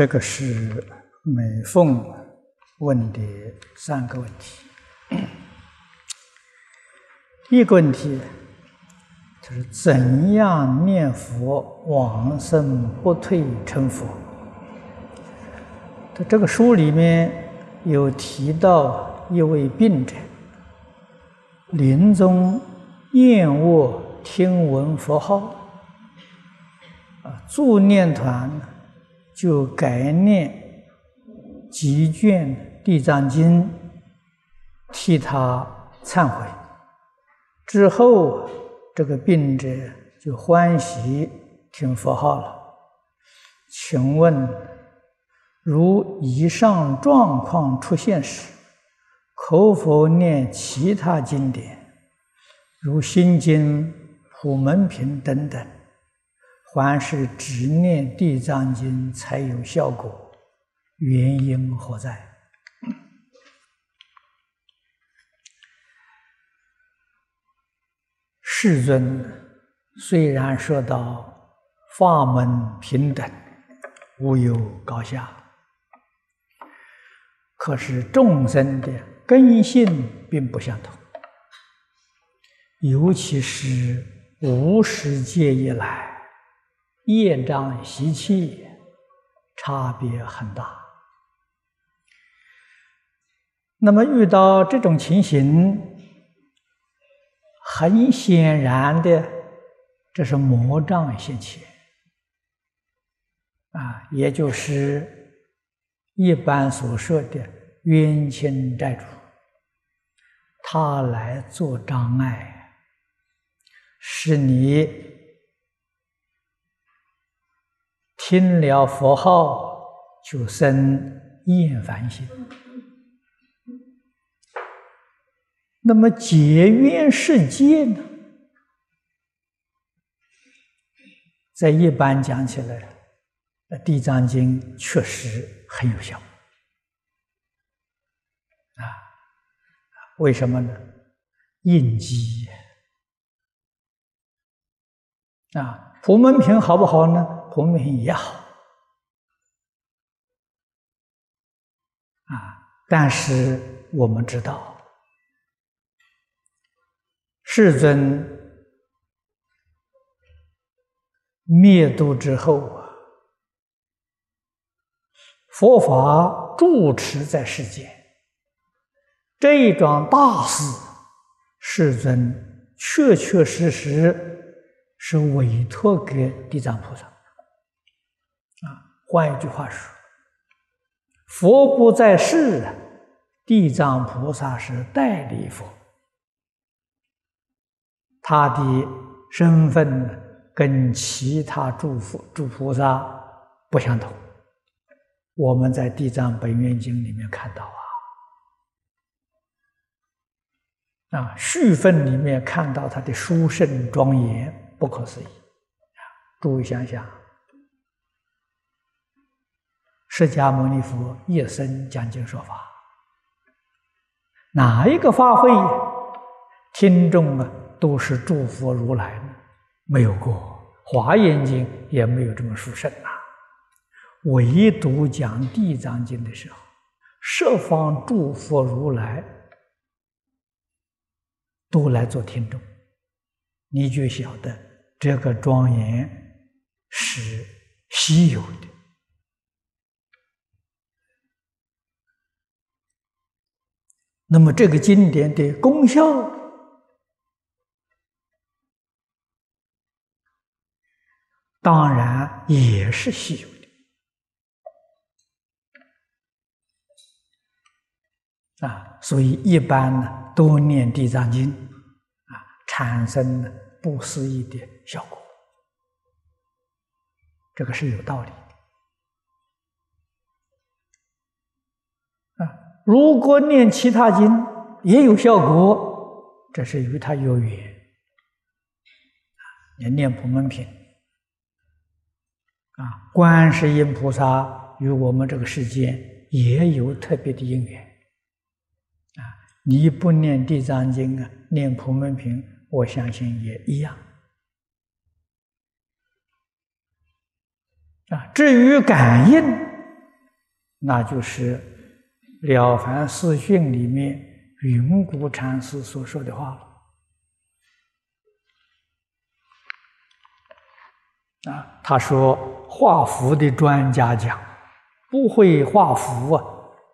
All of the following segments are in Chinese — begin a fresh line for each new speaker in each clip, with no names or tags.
这个是美凤问的三个问题。第 一个问题就是怎样念佛往生不退成佛？在这个书里面有提到一位病者，临终厌恶听闻佛号，啊，助念团。就改念几卷《地藏经》，替他忏悔。之后，这个病者就欢喜听佛号了。请问，如以上状况出现时，可否念其他经典，如《心经》《普门品》等等？凡是只念地藏经才有效果，原因何在？世尊虽然说到法门平等，无有高下，可是众生的根性并不相同，尤其是无始界以来。业障习气差别很大，那么遇到这种情形，很显然的，这是魔障现前啊，也就是一般所说的冤亲债主，他来做障碍，使你。听了佛号就生厌烦心，那么结缘世界呢？在一般讲起来，《地藏经》确实很有效啊！为什么呢？应机啊！普门品好不好呢？普门品也好啊，但是我们知道，世尊灭度之后啊，佛法住持在世间，这一桩大事，世尊确确实实是委托给地藏菩萨。啊换一句话说，佛不在世，地藏菩萨是代理佛，他的身份跟其他诸佛、诸菩萨不相同。我们在《地藏本愿经》里面看到啊，啊，序分里面看到他的殊胜庄严，不可思议啊！诸位想想。释迦牟尼佛一生讲经说法，哪一个法会听众啊都是诸佛如来呢？没有过，《华严经》也没有这么殊胜啊。唯独讲《地藏经》的时候，十方诸佛如来都来做听众，你就晓得这个庄严是稀有的。那么这个经典的功效，当然也是稀有的啊。所以一般呢，多念地藏经啊，产生了不思议的效果，这个是有道理的啊。如果念其他经也有效果，这是与他有缘。啊，念普门品，啊，观世音菩萨与我们这个世间也有特别的因缘。啊，你不念地藏经啊，念普门品，我相信也一样。啊，至于感应，那就是《了凡四训》里面云谷禅师所说的话了。啊，他说画符的专家讲，不会画符啊，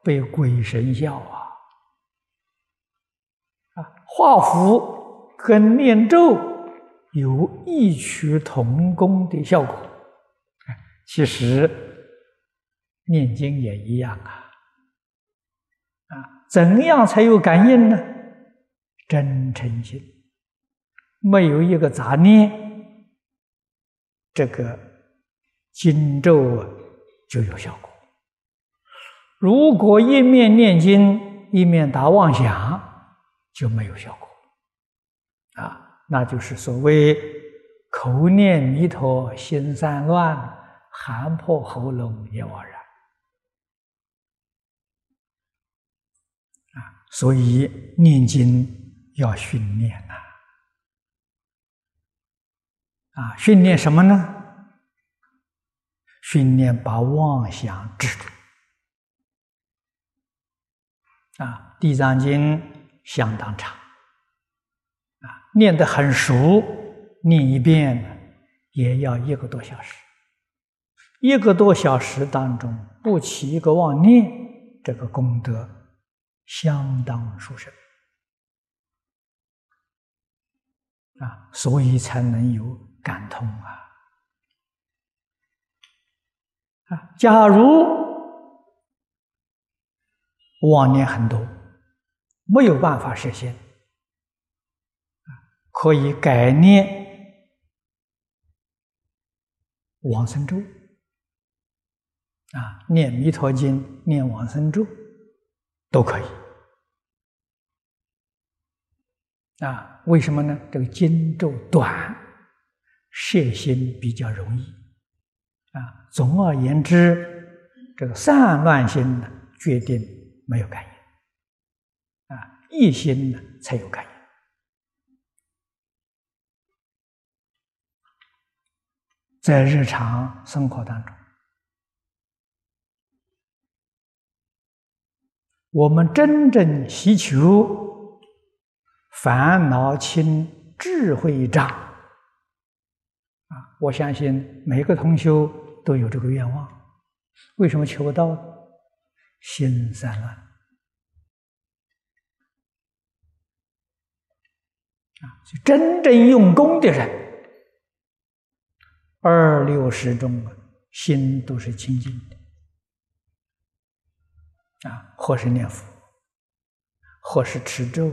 被鬼神笑啊。啊，画符跟念咒有异曲同工的效果。其实念经也一样啊。啊，怎样才有感应呢？真诚心，没有一个杂念。这个经咒啊，就有效果。如果一面念经，一面打妄想，就没有效果。啊，那就是所谓口念弥陀，心散乱，喊破喉咙也枉然。啊，所以念经要训练呐。啊，训练什么呢？训练把妄想制住。啊，《地藏经》相当长，啊，念得很熟，念一遍也要一个多小时。一个多小时当中不起一个妄念，这个功德相当殊胜。啊，所以才能有。感通啊！啊，假如妄念很多，没有办法实现，可以改念往生咒，啊，念弥陀经、念往生咒都可以。啊，为什么呢？这个经咒短。摄心比较容易，啊，总而言之，这个散乱心呢，决定没有感应，啊，一心呢才有感应。在日常生活当中，我们真正祈求烦恼轻、智慧长。啊，我相信每个同修都有这个愿望，为什么求不到？心散乱啊！就真正用功的人，二六十中，心都是清净的啊，或是念佛，或是持咒，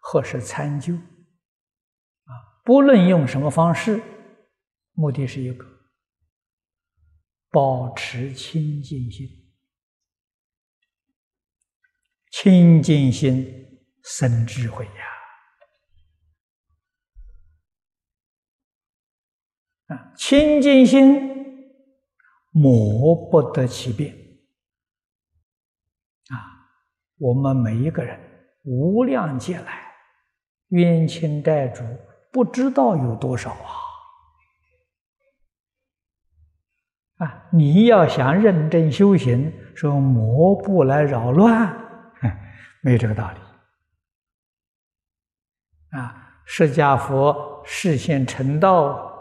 或是参究啊，不论用什么方式。目的是一个，保持清净心，清净心生智慧呀！啊，清净心磨不得其变啊！我们每一个人无量劫来冤亲债主不知道有多少啊！啊！你要想认真修行，说魔不来扰乱，没有这个道理。啊，释迦佛视现成道，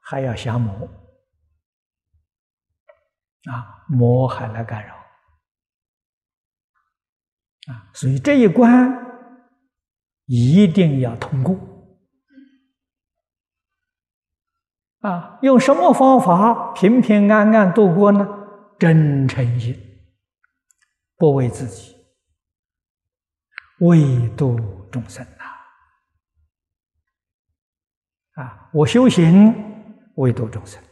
还要降魔，啊，魔还来干扰，啊，所以这一关一定要通过。啊，用什么方法平平安安度过呢？真诚心，不为自己，为度众生呐！啊，我修行为度众生，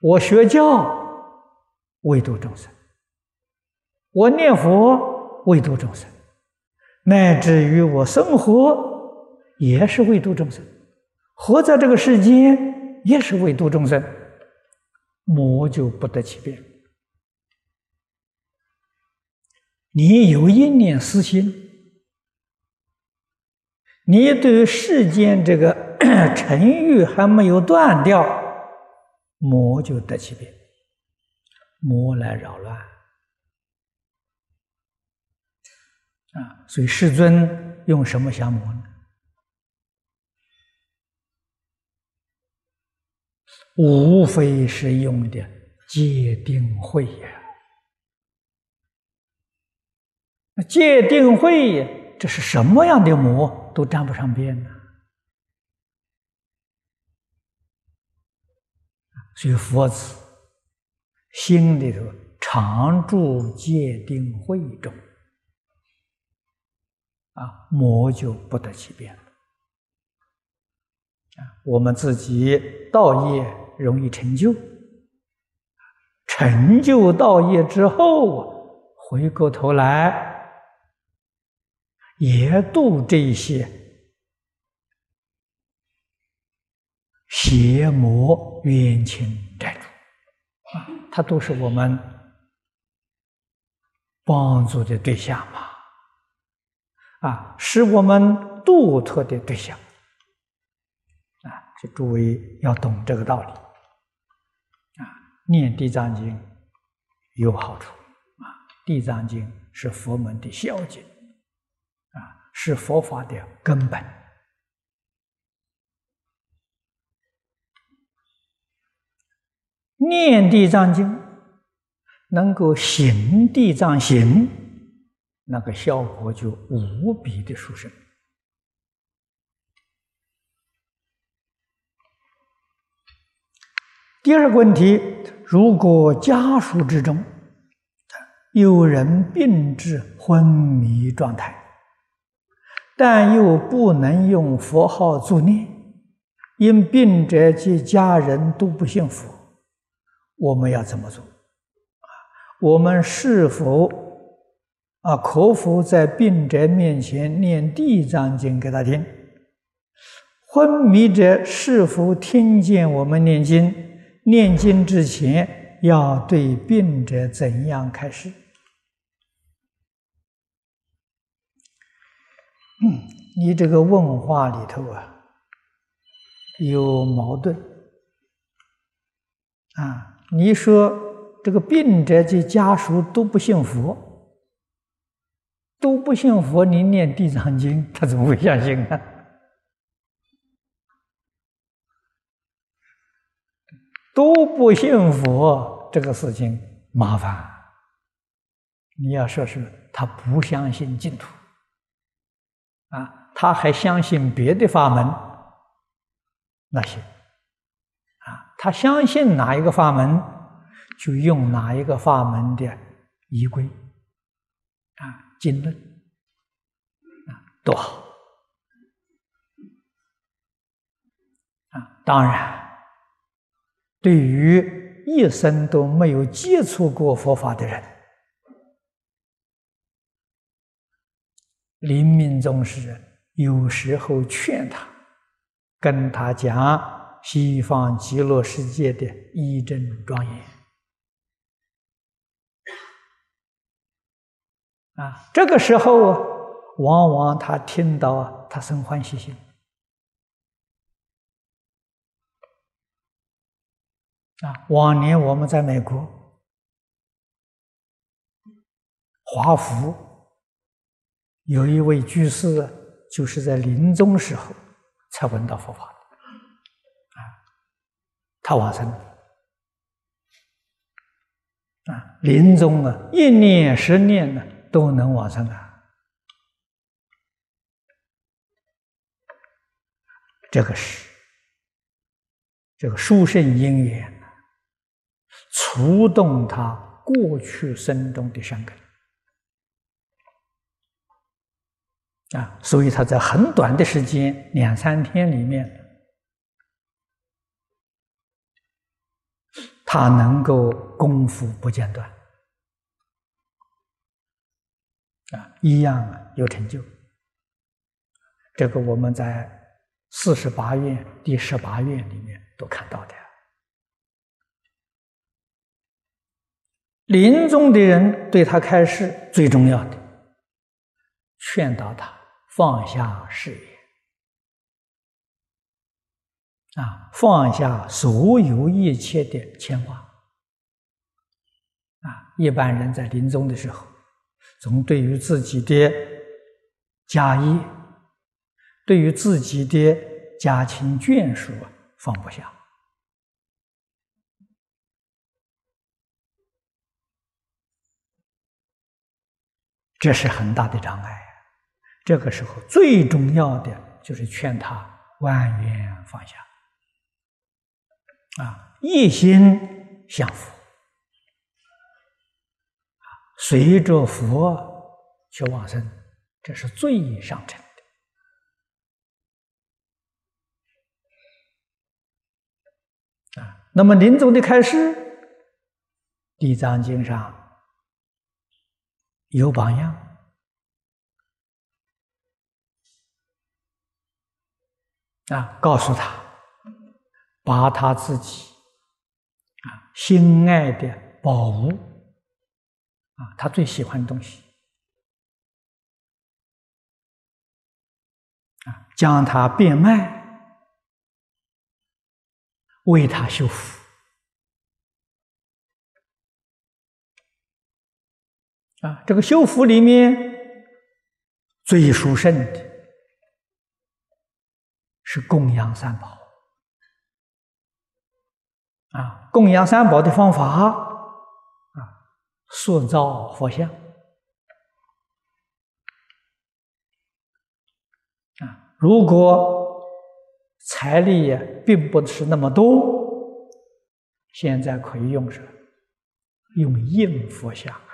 我学教为度众生，我念佛为度众生，乃至于我生活。也是为度众生，活在这个世间也是为度众生，魔就不得其变。你有一念私心，你对世间这个 尘欲还没有断掉，魔就得其变，魔来扰乱啊！所以世尊用什么降魔呢？无非是用的戒定慧呀。那戒定慧，这是什么样的魔都沾不上边呢？所以佛子心里头常住戒定慧中，啊，魔就不得其便了。我们自己道业容易成就，成就道业之后，回过头来。也度这些邪魔冤亲它，都是我们帮助的对象嘛，啊，是我们度脱的对象啊，这诸位要懂这个道理啊。念地藏经有好处啊，地藏经是佛门的孝经。啊是佛法的根本。念地藏经，能够行地藏行，那个效果就无比的殊胜。第二个问题，如果家属之中有人病至昏迷状态。但又不能用佛号助念，因病者及家人都不信佛，我们要怎么做？啊，我们是否啊可否在病者面前念地藏经给他听？昏迷者是否听见我们念经？念经之前要对病者怎样开示？你这个问话里头啊，有矛盾啊！你说这个病者及家属都不信佛，都不信佛，你念地藏经，他怎么会相信呢？都不信佛，这个事情麻烦。你要说是他不相信净土。啊，他还相信别的法门，那行，他相信哪一个法门，就用哪一个法门的仪规，啊，经论，啊，多好，啊，当然，对于一生都没有接触过佛法的人。临命终时，有时候劝他，跟他讲西方极乐世界的一真庄严啊。这个时候，往往他听到啊，他生欢喜心啊。往年我们在美国华府。有一位居士，就是在临终时候才闻到佛法，他往生，啊，临终啊，一念十念呢都能往生啊，这个是这个殊胜因缘，触动他过去生中的善根。啊，所以他在很短的时间，两三天里面，他能够功夫不间断，啊，一样有成就。这个我们在四十八愿第十八愿里面都看到的。临终的人对他开示，最重要的劝导他。放下事业啊，放下所有一切的牵挂。啊，一般人在临终的时候，总对于自己的家业，对于自己的家亲眷属放不下，这是很大的障碍。这个时候最重要的就是劝他万缘放下，啊，一心向佛。随着佛去往生，这是最上乘的啊。那么临终的开始，《地藏经》上有榜样啊，告诉他把他自己啊心爱的宝物。啊，他最喜欢的东西，啊，将它变卖，为他修福，啊，这个修福里面最殊胜的是供养三宝，啊，供养三宝的方法啊。塑造佛像啊！如果财力也并不是那么多，现在可以用什么？用印佛像啊！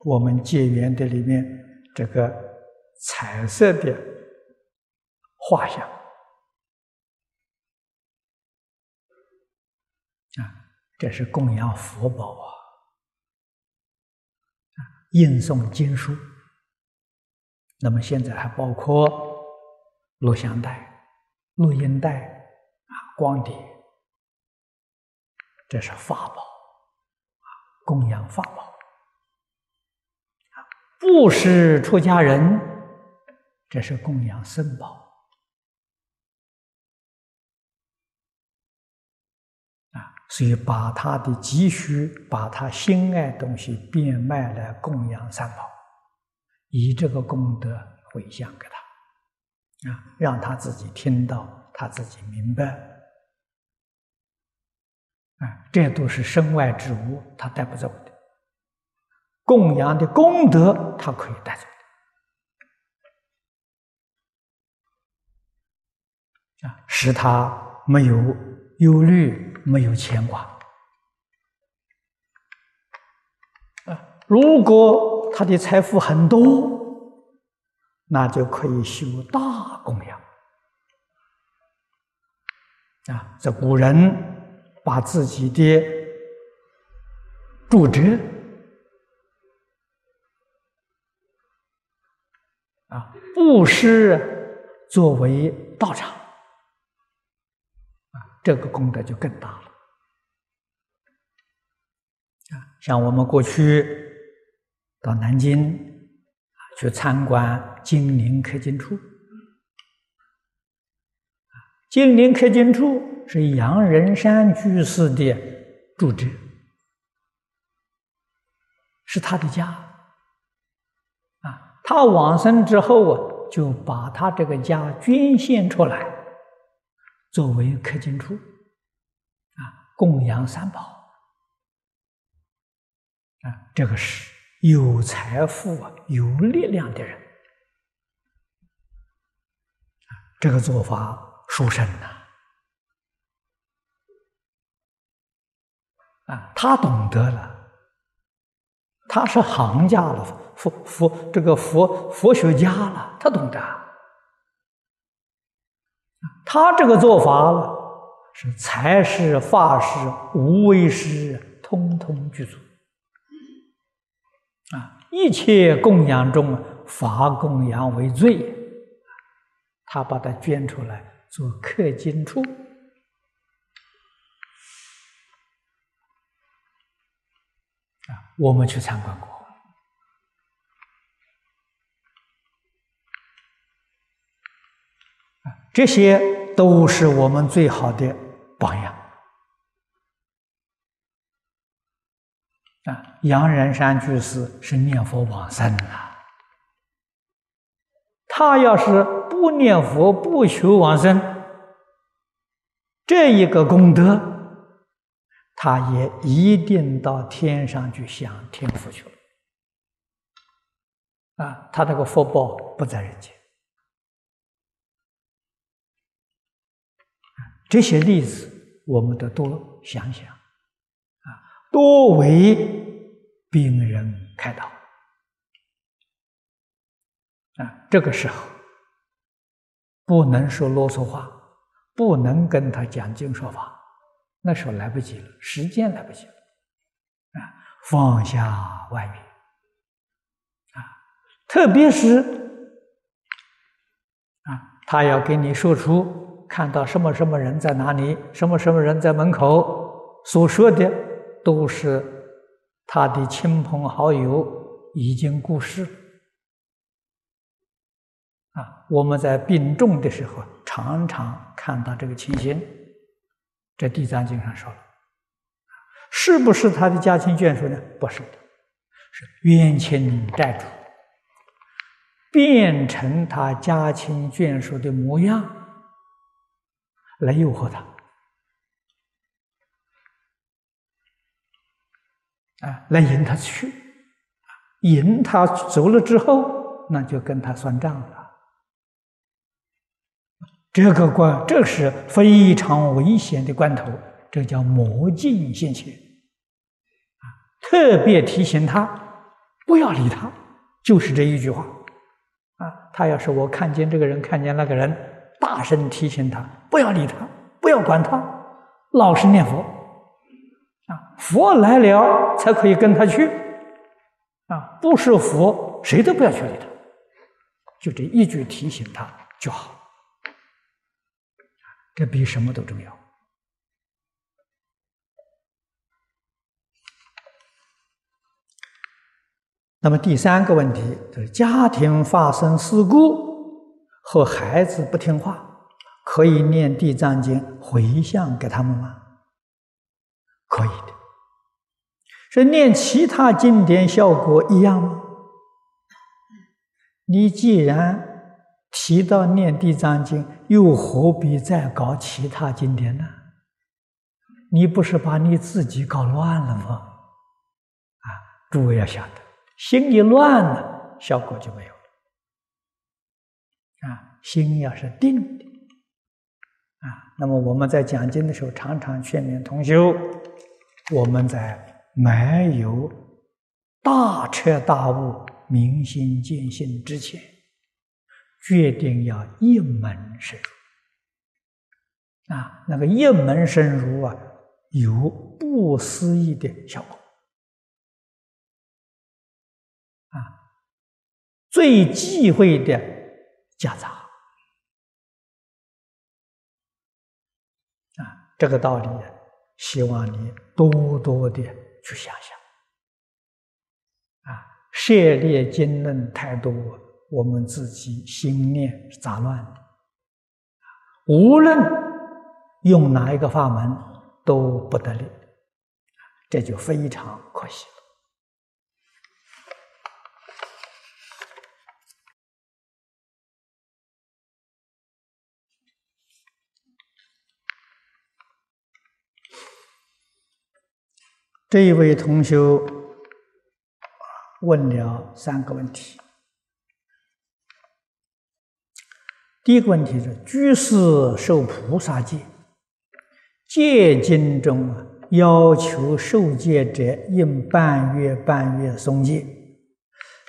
我们戒缘的里面这个彩色的画像啊。这是供养佛宝啊，啊，印诵经书。那么现在还包括录像带、录音带啊、光碟，这是法宝啊，供养法宝啊，布施出家人，这是供养僧宝。啊所以，把他的积蓄，把他心爱东西变卖来供养三宝，以这个功德回向给他，啊，让他自己听到，他自己明白，啊，这都是身外之物，他带不走的。供养的功德，他可以带走，使他没有忧虑。没有牵挂啊！如果他的财富很多，那就可以修大供养啊！这古人把自己的住宅啊布施作为道场。这个功德就更大了啊！像我们过去到南京啊去参观金陵刻经处，金陵刻经处是杨仁山居士的住址，是他的家啊。他往生之后啊，就把他这个家捐献出来。作为刻经处啊，供养三宝。啊，这个是有财富啊、有力量的人，这个做法殊胜呐。啊，他懂得了，他是行家了，佛佛这个佛佛学家了，他懂得。他这个做法，是财施、法施、无为施，通通具足。啊，一切供养中，法供养为最。他把它捐出来做刻金处。啊，我们去参观过。啊，这些。都是我们最好的榜样。啊，杨仁山居士是念佛往生的，他要是不念佛不求往生，这一个功德，他也一定到天上去享天福去了。啊，他这个福报不在人间。这些例子，我们得多想想，啊，多为病人开导，啊，这个时候不能说啰嗦话，不能跟他讲经说法，那时候来不及了，时间来不及了，啊，放下外面，啊，特别是啊，他要给你说出。看到什么什么人在哪里，什么什么人在门口，所说的都是他的亲朋好友已经过世啊！我们在病重的时候，常常看到这个情形。在《地藏经》上说了，是不是他的家亲眷属呢？不是的，是冤亲债主变成他家亲眷属的模样。来诱惑他，啊，来引他去，引他走了之后，那就跟他算账了。这个关，这是非常危险的关头，这叫魔镜现前，啊，特别提醒他不要理他，就是这一句话，啊，他要是我看见这个人，看见那个人。大声提醒他，不要理他，不要管他，老实念佛啊！佛来了才可以跟他去啊！不是佛，谁都不要去理他，就这一句提醒他就好。这比什么都重要。那么第三个问题就是家庭发生事故。和孩子不听话，可以念地藏经回向给他们吗？可以的。说念其他经典效果一样吗？你既然提到念地藏经，又何必再搞其他经典呢？你不是把你自己搞乱了吗？啊，诸位要晓得，心一乱了，效果就没有。啊，心要是定的，啊，那么我们在讲经的时候，常常劝勉同修，我们在没有大彻大悟、明心见性之前，决定要一门深入。啊，那个一门深入啊，有不思议的效果。啊，最忌讳的。夹杂啊，这个道理，希望你多多的去想想啊。涉猎经论太多，我们自己心念杂乱的，无论用哪一个法门都不得力，这就非常可惜。这一位同修问了三个问题。第一个问题是：居士受菩萨戒，戒经中啊要求受戒者应半月半月诵戒，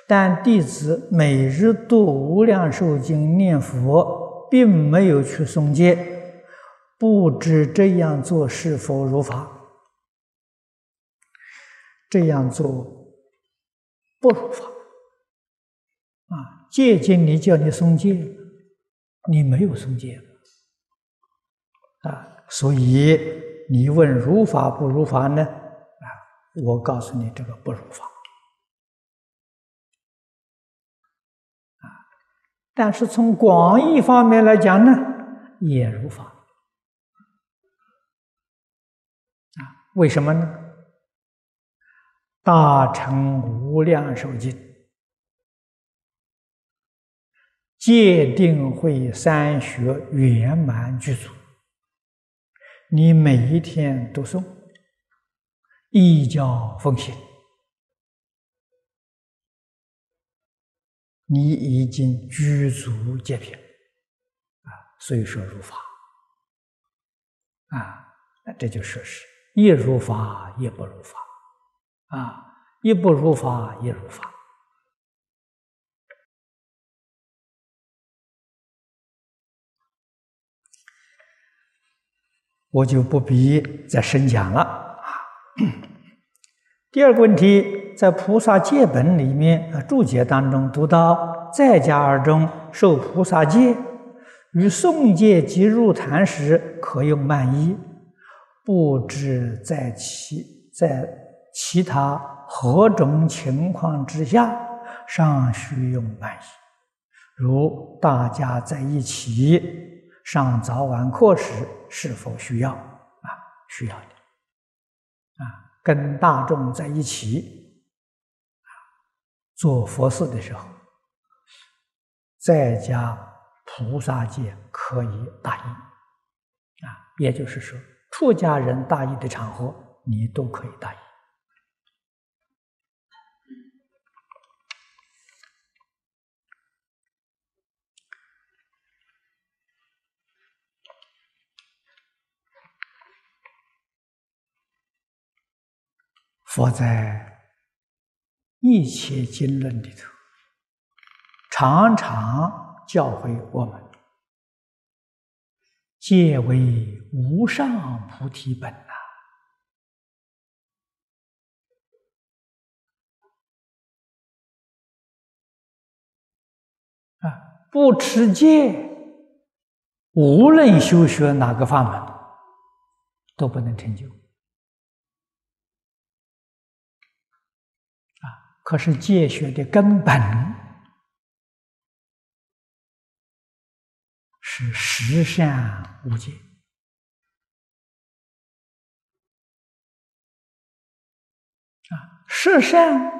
但弟子每日读无量寿经念佛，并没有去诵戒，不知这样做是否如法？这样做不如法啊！戒经你叫你诵戒，你没有诵戒啊，所以你问如法不如法呢？啊，我告诉你，这个不如法啊。但是从广义方面来讲呢，也如法。啊，为什么呢？大乘无量寿经。戒定慧三学圆满具足，你每一天读诵，一教奉行，你已经具足戒品啊，所以说如法。啊，那这就说是。一如法，也不如法，啊，一不如法，一如法。我就不必再深讲了啊。第二个问题，在《菩萨戒本》里面啊注解当中读到，在家而中受菩萨戒，与诵戒及入坛时可用慢衣。不知在其在其他何种情况之下尚需用慢衣？如大家在一起上早晚课时，是否需要？啊，需要的。啊，跟大众在一起啊做佛事的时候，在家菩萨界可以大意。啊，也就是说。出家人大意的场合，你都可以大意。佛在一切经论里头，常常教诲我们。皆为无上菩提本呐！啊，不持戒，无论修学哪个法门，都不能成就。可是戒学的根本。是十善无戒啊，十善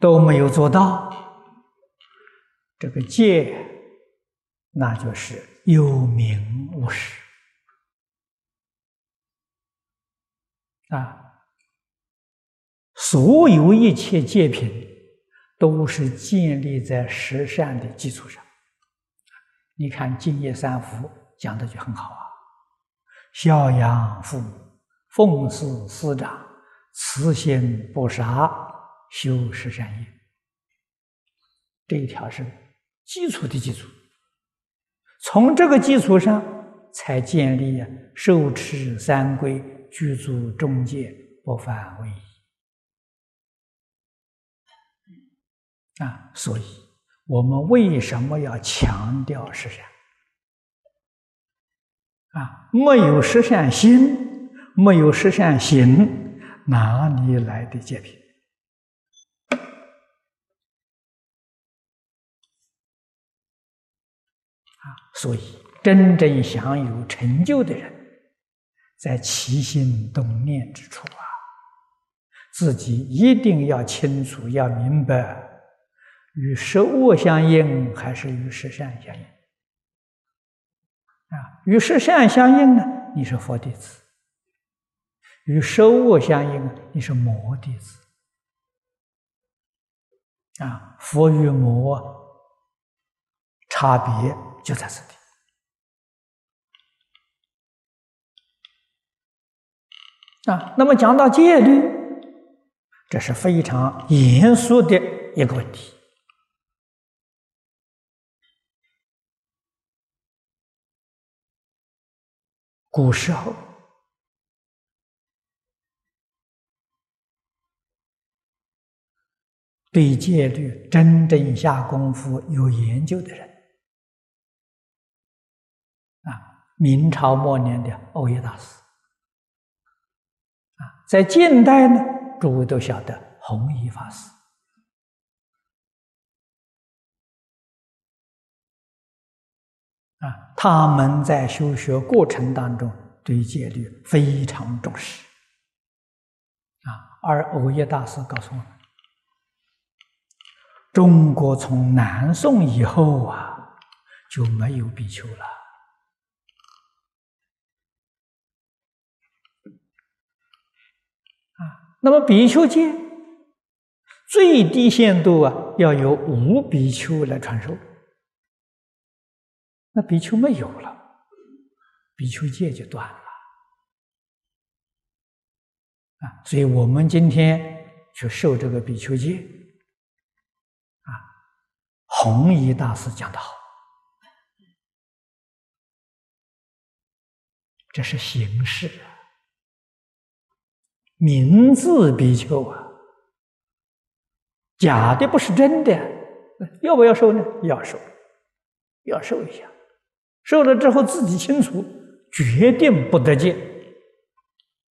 都没有做到，这个戒那就是有名无实啊。所有一切戒品都是建立在十善的基础上。你看《净业三福》讲的就很好啊，孝养父母，奉事师长，慈心不杀，修十善业。这一条是基础的基础，从这个基础上才建立受持三规，具足中戒，不犯违啊，所以。我们为什么要强调实善？啊，没有实善心，没有实善行，哪里来的戒品？啊，所以真正享有成就的人，在起心动念之处啊，自己一定要清楚，要明白。与十恶相应，还是与十善相应？啊，与十善相应呢？你是佛弟子；与十恶相应，你是魔弟子。啊，佛与魔差别就在此地。啊，那么讲到戒律，这是非常严肃的一个问题。古时候，对戒律真正下功夫、有研究的人，啊，明朝末年的欧耶大师，啊，在近代呢，诸位都晓得弘一法师，啊，他们在修学过程当中对戒律非常重视。啊，而欧耶大师告诉我们，中国从南宋以后啊就没有比丘了。啊，那么比丘戒最低限度啊要由五比丘来传授，那比丘没有了，比丘戒就断了。啊，所以我们今天去受这个比丘戒，啊，弘一大师讲的好，这是形式啊，名字比丘啊，假的不是真的，要不要受呢？要受，要受一下，受了之后自己清楚，决定不得戒。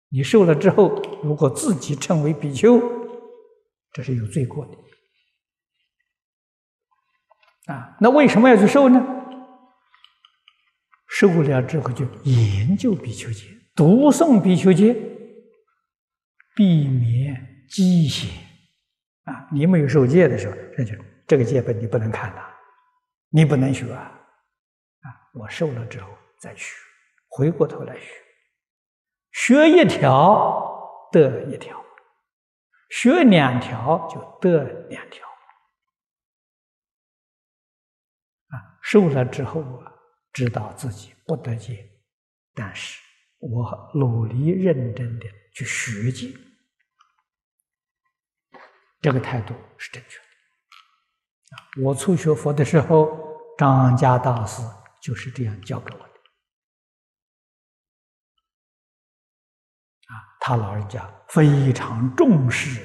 你受了之后，如果自己称为比丘，这是有罪过的啊。那为什么要去受呢？受不了之后就研究比丘戒，读诵比丘戒，避免积邪啊。你没有受戒的时候，那就这个戒本你不能看的，你不能学啊。我受了之后再学，回过头来学。学一条得一条，学两条就得两条。啊，受了之后啊，知道自己不得戒，但是我努力认真的去学戒，这个态度是正确的。我初学佛的时候，张家大师就是这样教给我的。啊，他老人家非常重视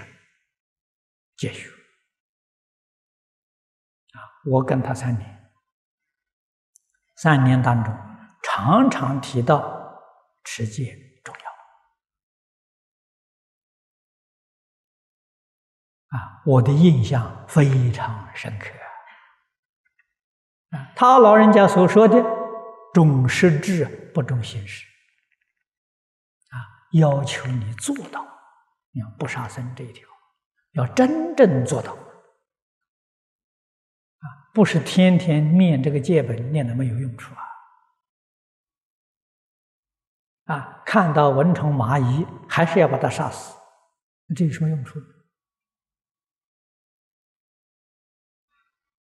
戒学。啊，我跟他三年，三年当中常常提到持戒重要。啊，我的印象非常深刻。啊，他老人家所说的重实质不重形式。啊要求你做到，你看不杀生这一条，要真正做到啊！不是天天念这个戒本念的没有用处啊！啊，看到蚊虫蚂蚁还是要把它杀死，这有什么用处？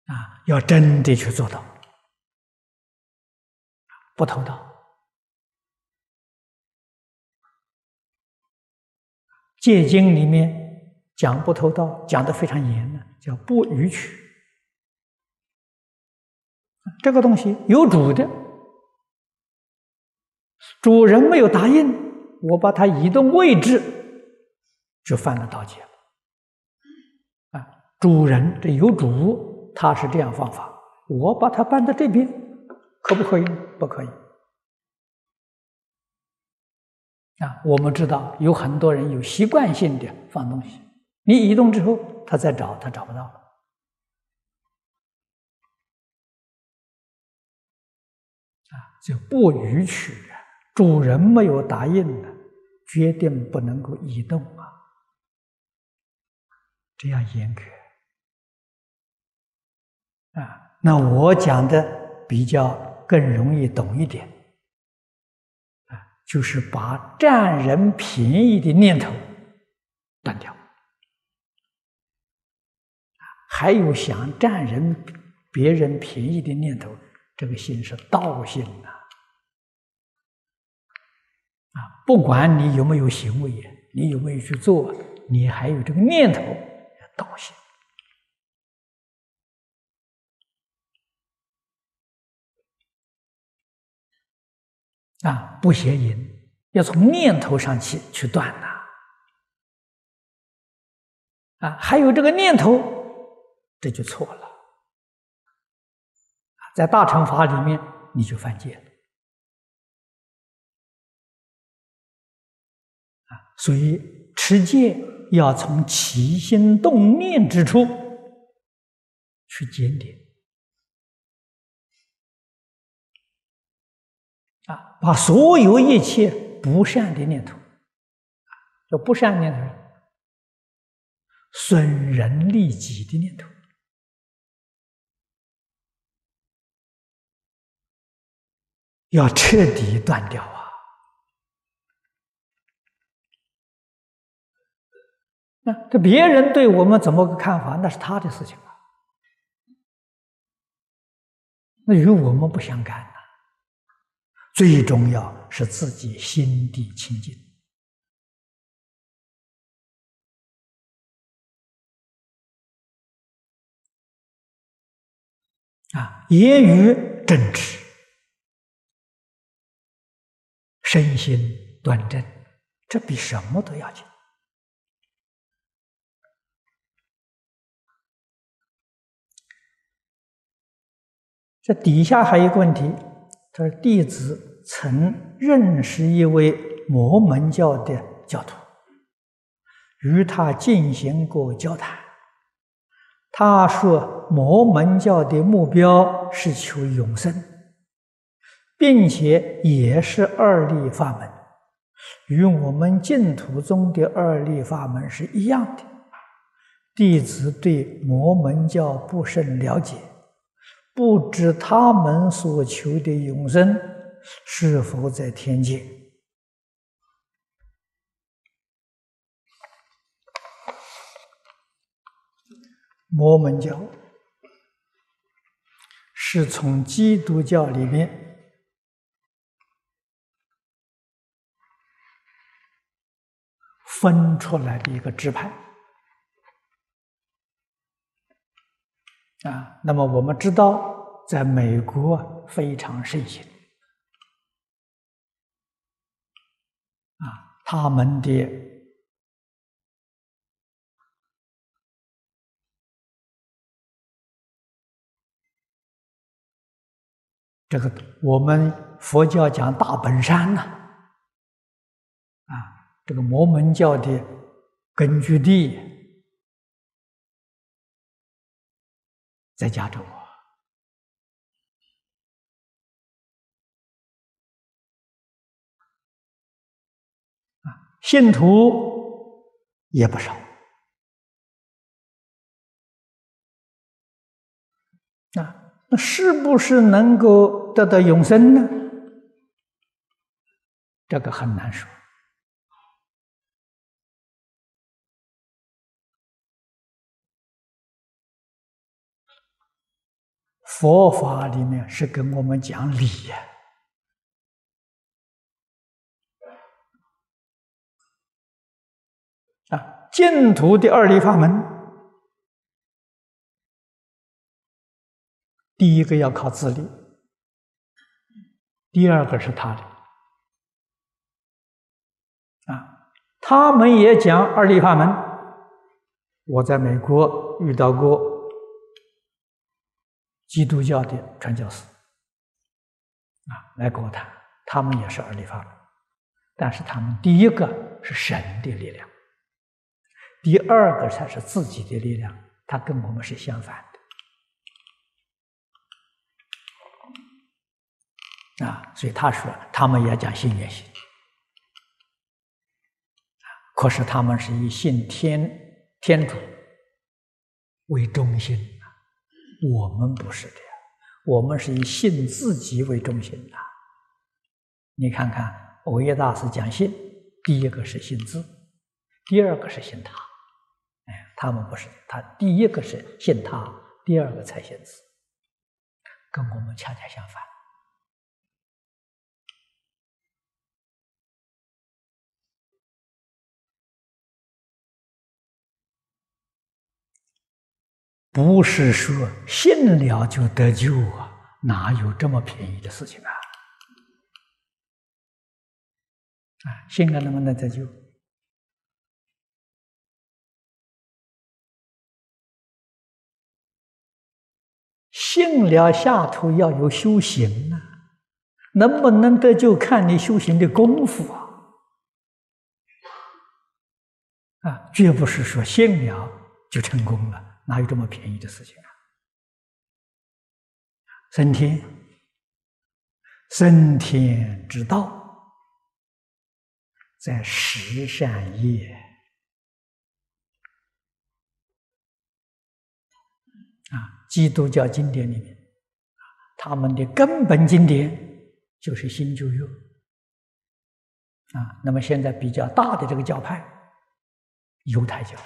啊，要真的去做到，不偷盗。戒经里面讲不偷盗，讲的非常严呢，叫不逾取。这个东西有主的，主人没有答应，我把它移动位置，就犯了盗窃了。啊，主人这有主，他是这样方法，我把它搬到这边，可不可以？不可以。啊，我们知道有很多人有习惯性的放东西，你移动之后，他再找，他找不到了。啊，就不允许主人没有答应的，决定不能够移动啊，这样严格。啊，那我讲的比较更容易懂一点。啊就是把占人便宜的念头断掉，还有想占人别人便宜的念头，这个心是道心呐！啊，不管你有没有行为，你有没有去做，你还有这个念头，道心。啊，不邪淫，要从念头上去去断呐！啊，还有这个念头，这就错了。在大乘法里面，你就犯戒了。啊，所以持戒要从起心动念之处去检点。把所有一切不善的念头，叫不善念头，损人利己的念头，要彻底断掉啊！那这别人对我们怎么个看法，那是他的事情啊，那与我们不相干呐。最重要是自己心地清净啊，言语正直，身心端正，这比什么都要紧。这底下还有一个问题，他说：“弟子曾认识一位摩门教的教徒，与他进行过交谈。他说，摩门教的目标是求永生，并且也是二力法门，与我们净土中的二力法门是一样的。弟子对摩门教不甚了解。”不知他们所求的永生是否在天界？摩门教是从基督教里面分出来的一个支派。啊，那么我们知道，在美国非常盛行。啊，他们的这个，我们佛教讲大本山呐，啊，这个摩门教的根据地。在加州啊，啊，信徒也不少，啊，那是不是能够得到永生呢？这个很难说。佛法里面是跟我们讲理呀，啊，净土的二力法门，第一个要靠自力，第二个是他的，啊，他们也讲二力法门，我在美国遇到过。基督教的传教士啊，来跟我谈，他们也是二力法，但是他们第一个是神的力量，第二个才是自己的力量，他跟我们是相反的。啊，所以他说他们也讲信念性，可是他们是以信天天主为中心。我们不是这样，我们是以信自己为中心的。你看看，欧耶大师讲信，第一个是信自，第二个是信他。哎，他们不是，他第一个是信他，第二个才信自，跟我们恰恰相反。不是说信了就得救啊，哪有这么便宜的事情啊？啊，信了能不能得救？信了下头要有修行啊，能不能得救看你修行的功夫啊！啊，绝不是说信了就成功了。哪有这么便宜的事情啊？升天，升天之道，在十善业啊，基督教经典里面，他们的根本经典就是新旧约啊。那么现在比较大的这个教派，犹太教、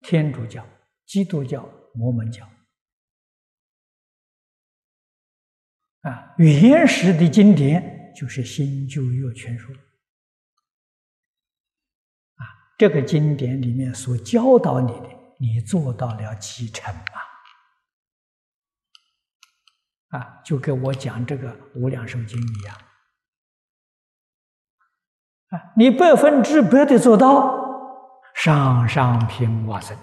天主教、基督教、摩门教。啊，原始的经典就是新旧约全书。啊，这个经典里面所教导你的，你做到了几成啊？啊，就跟我讲这个《无量寿经》一样。啊，你百分之百的做到上上品往生。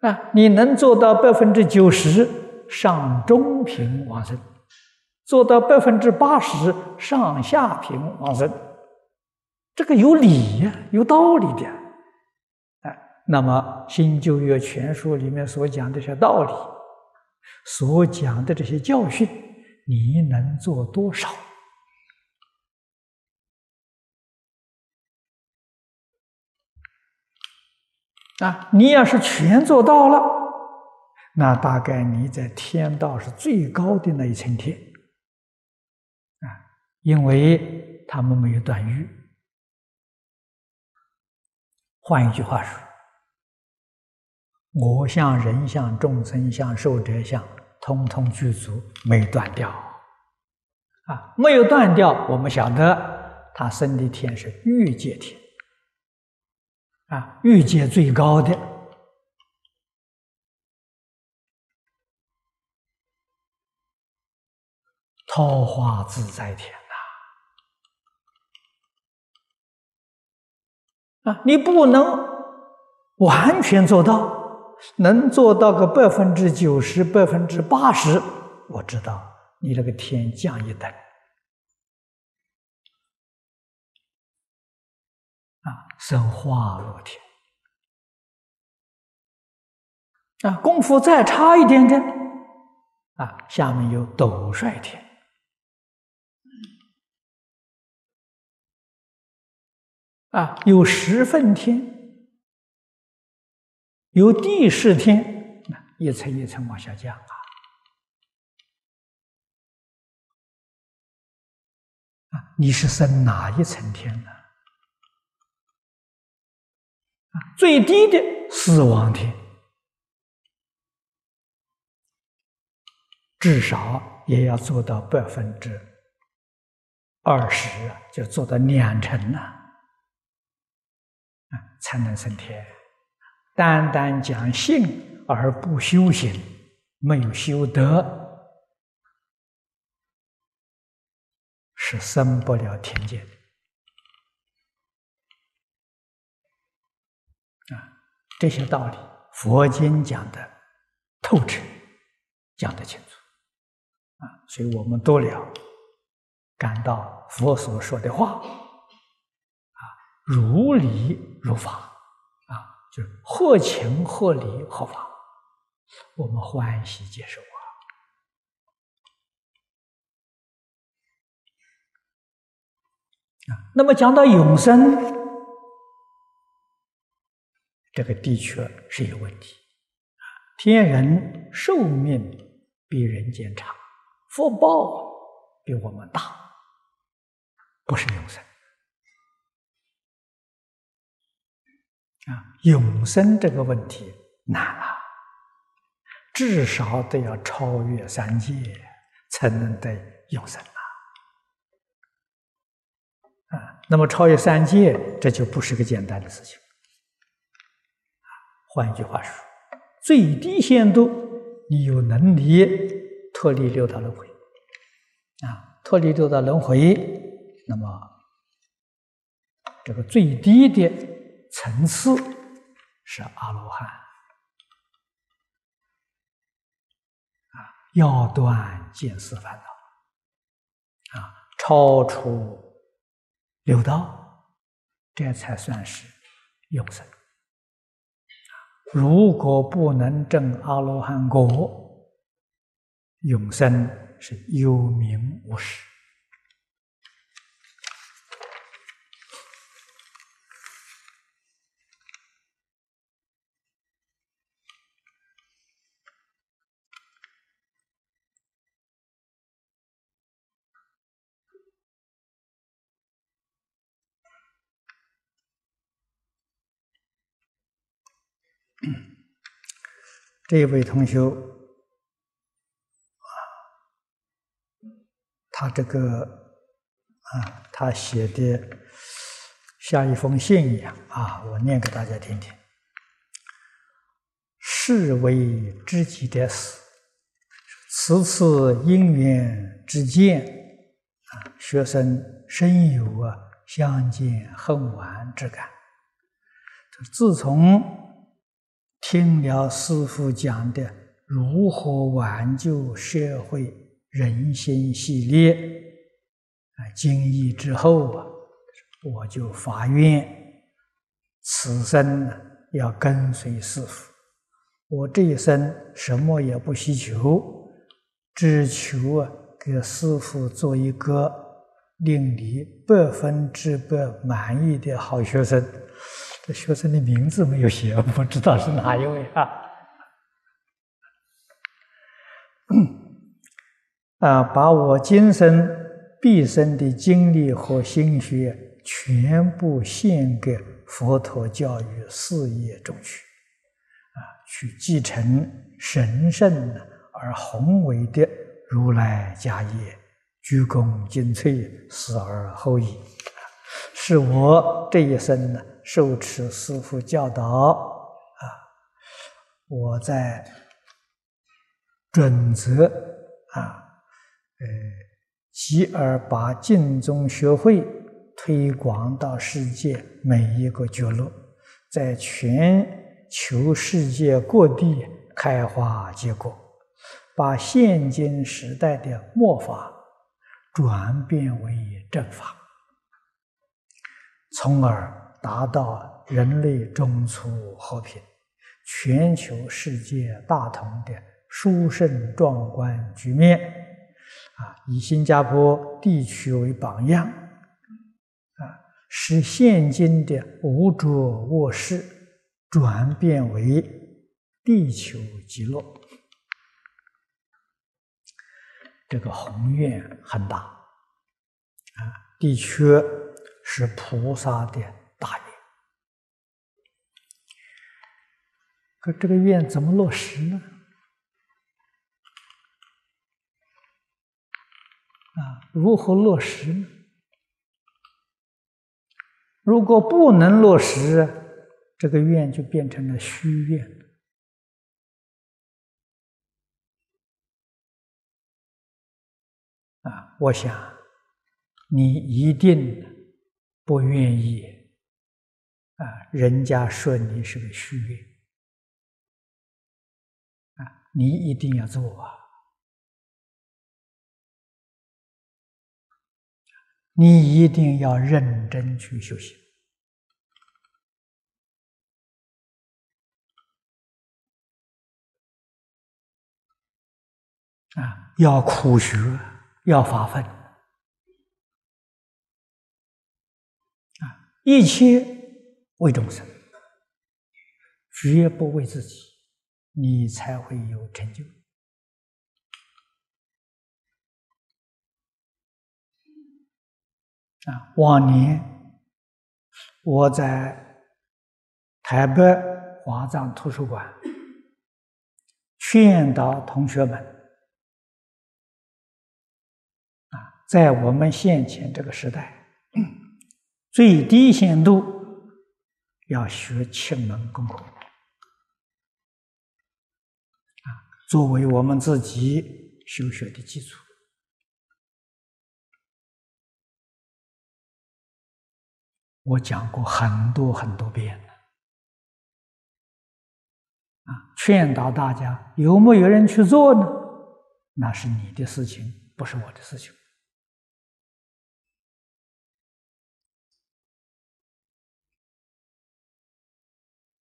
啊，你能做到百分之九十。上中平往生，做到百分之八十上下平往生，这个有理呀，有道理的。哎，那么新旧约全书里面所讲这些道理，所讲的这些教训，你能做多少？啊，你要是全做到了。那大概你在天道是最高的那一层天啊，因为他们没有断欲。换一句话说，我相、人相、众生相、寿者相，通通具足，没断掉啊，没有断掉。我们晓得他生的天是欲界天啊，欲界最高的。桃花自在天呐！啊，你不能完全做到，能做到个百分之九十、百分之八十，我知道你那个天降一等生，化乐天啊，功夫再差一点点啊，下面有斗率天。啊，有十分天，有地势天，一层一层往下降啊！啊，你是升哪一层天呢？最低的死亡天，至少也要做到百分之二十，就做到两成了。啊，才能升天。单单讲信而不修行，没有修德，是升不了天界的。这些道理，佛经讲的透彻，讲得清楚。啊，所以我们都了感到佛所说的话。啊如理如法，啊，就是合情合理合法，我们欢喜接受。啊，那么讲到永生，这个的确是有问题。天人寿命比人间长，福报比我们大，不是永生。啊，永生这个问题难了，至少得要超越三界，才能得永生啊！啊，那么超越三界，这就不是个简单的事情。换一句话说，最低限度你有能力脱离六道轮回，啊，脱离六道轮回，那么这个最低的。层次是阿罗汉啊，要断见思烦恼啊，超出六道，这才算是永生。如果不能证阿罗汉果，永生是幽冥无实。这位同学啊，他这个啊，他写的像一封信一样啊，我念给大家听听。是为知己者死，此次因缘之见啊，学生深有啊相见恨晚之感。自从。听了师父讲的如何挽救社会人心系列啊经义之后啊，我就发愿，此生呢要跟随师父。我这一生什么也不希求，只求啊给师父做一个令你百分之百满意的好学生。这学生的名字没有写，我不知道是哪一位啊？啊，把我今生毕生的精力和心血全部献给佛陀教育事业中去，啊，去继承神圣而宏伟的如来家业，鞠躬尽瘁，死而后已，是我这一生呢。受持师父教导啊，我在准则啊，呃，继而把净宗学会推广到世界每一个角落，在全球世界各地开花结果，把现今时代的末法转变为正法，从而。达到人类中处和平、全球世界大同的殊胜壮观局面，啊，以新加坡地区为榜样，啊，使现今的无着卧室转变为地球极乐，这个宏愿很大，啊，的确是菩萨的。大愿，可这个愿怎么落实呢？啊，如何落实呢？如果不能落实，这个愿就变成了虚愿。啊，我想你一定不愿意。啊，人家说你是个虚愿，你一定要做啊！你一定要认真去修行，啊，要苦学，要发奋，啊，一切。为众生，绝不为自己，你才会有成就。啊，往年我在台北华藏图书馆劝导同学们，啊，在我们现前这个时代，最低限度。要学七门功课作为我们自己修学的基础。我讲过很多很多遍了啊，劝导大家有没有人去做呢？那是你的事情，不是我的事情。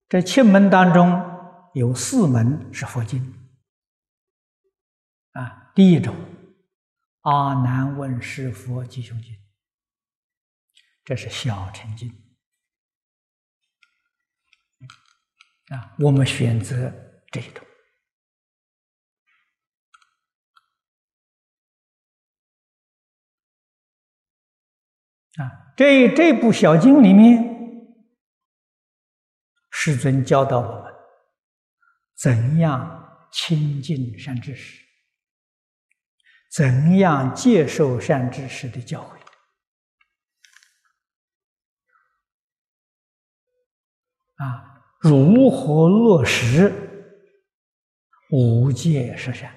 这七门当中有四门是佛经，第一种阿难问师佛吉凶经，这是小乘经啊。我们选择这一种啊。这这部小经里面，世尊教导我们怎样亲近善知识。怎样接受善知识的教诲？啊，如何落实无戒十善？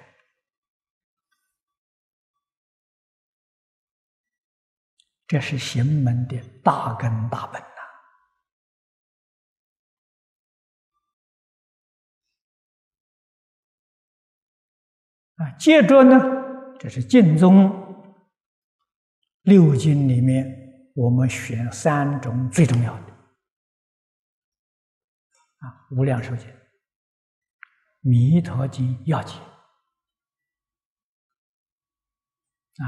这是行门的大根大本呐！啊，接着呢？这是净宗六经里面，我们选三种最重要的。啊，《无量寿经》《弥陀经》要解啊，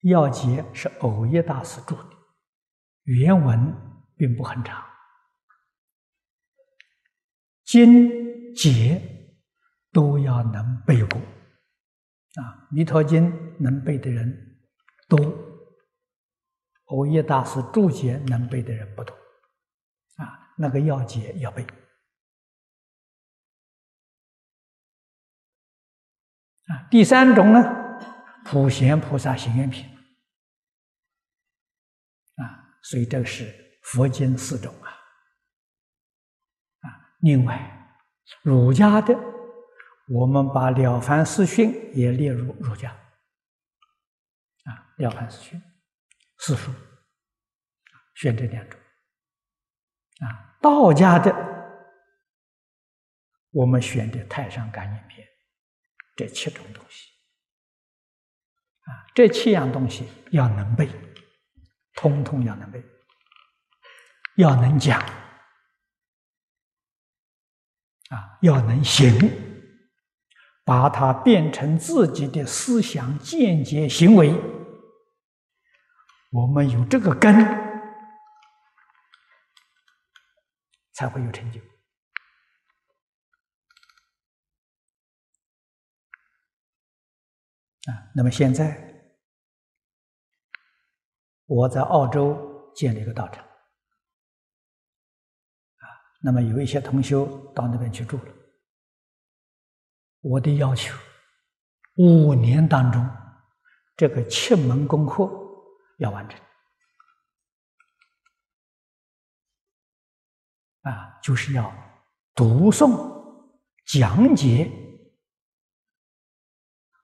要解是藕益大师著的，原文并不很长，经解都要能背过。啊，《弥陀经》能背的人多，欧耶大师注解能背的人不多。啊，那个要解要背。啊，第三种呢，普贤菩萨行愿品。啊，所以这个是佛经四种啊。啊，另外儒家的。我们把《了凡四训》也列入儒家，啊，《了凡四训》四书，选这两种，啊，道家的我们选的《太上感应篇》，这七种东西，啊，这七样东西要能背，通通要能背，要能讲，啊，要能行。把它变成自己的思想、见解、行为，我们有这个根，才会有成就。啊，那么现在我在澳洲建了一个道场，啊，那么有一些同修到那边去住了。我的要求，五年当中，这个七门功课要完成，啊，就是要读诵、讲解、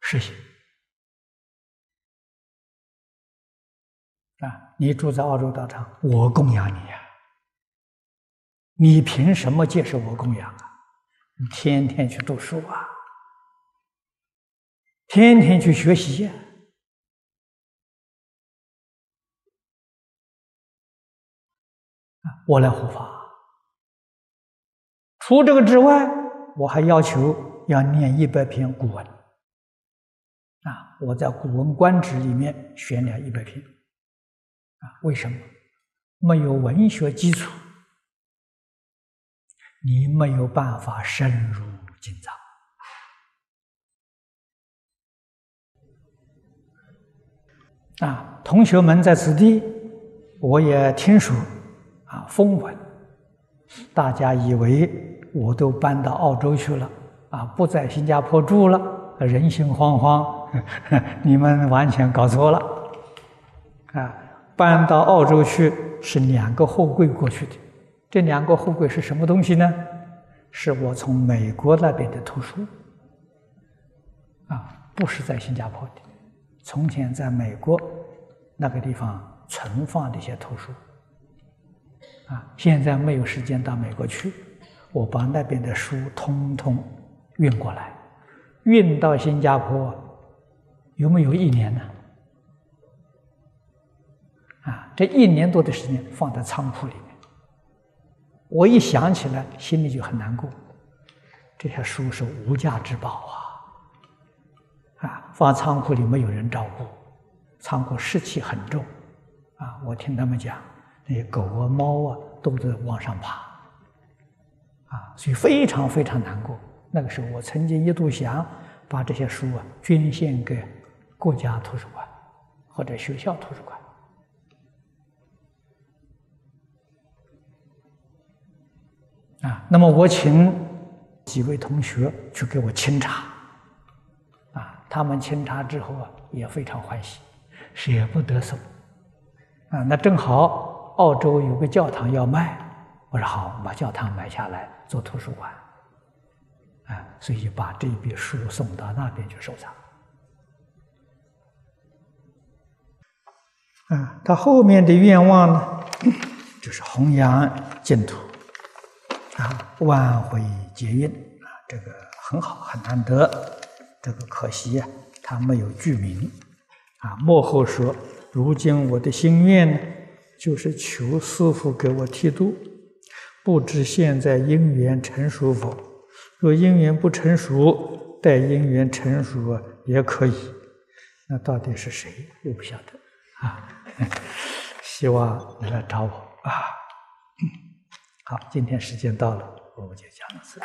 实行。啊，你住在澳洲道场，我供养你呀，你凭什么接受我供养啊？你天天去读书啊！天天去学习呀！我来护法。除这个之外，我还要求要念一百篇古文。啊，我在《古文观止》里面选了一百篇。啊，为什么？没有文学基础，你没有办法深入经藏。啊，同学们在此地，我也听说，啊，风闻，大家以为我都搬到澳洲去了，啊，不在新加坡住了，人心惶惶，你们完全搞错了，啊，搬到澳洲去是两个货柜过去的，这两个货柜是什么东西呢？是我从美国那边的图书，啊，不是在新加坡的。从前在美国那个地方存放的一些图书，啊，现在没有时间到美国去，我把那边的书通通运过来，运到新加坡，有没有一年呢？啊，这一年多的时间放在仓库里面，我一想起来心里就很难过，这些书是无价之宝啊。啊，放仓库里没有人照顾，仓库湿气很重，啊，我听他们讲，那些狗啊、猫啊都在往上爬，啊，所以非常非常难过。那个时候，我曾经一度想把这些书啊捐献给国家图书馆或者学校图书馆。啊，那么我请几位同学去给我清查，他们清查之后啊，也非常欢喜，舍不得送，啊，那正好澳洲有个教堂要卖，我说好，把教堂买下来做图书馆，啊，所以把这一笔书送到那边去收藏。啊，他后面的愿望呢，就是弘扬净土。啊，挽回劫运啊，这个很好，很难得。这个可惜呀，他没有具名。啊，幕后说：“如今我的心愿呢，就是求师傅给我剃度，不知现在因缘成熟否？若因缘不成熟，待因缘成熟也可以。那到底是谁？又不晓得啊。希望你来找我啊。”好，今天时间到了，我们就讲到这。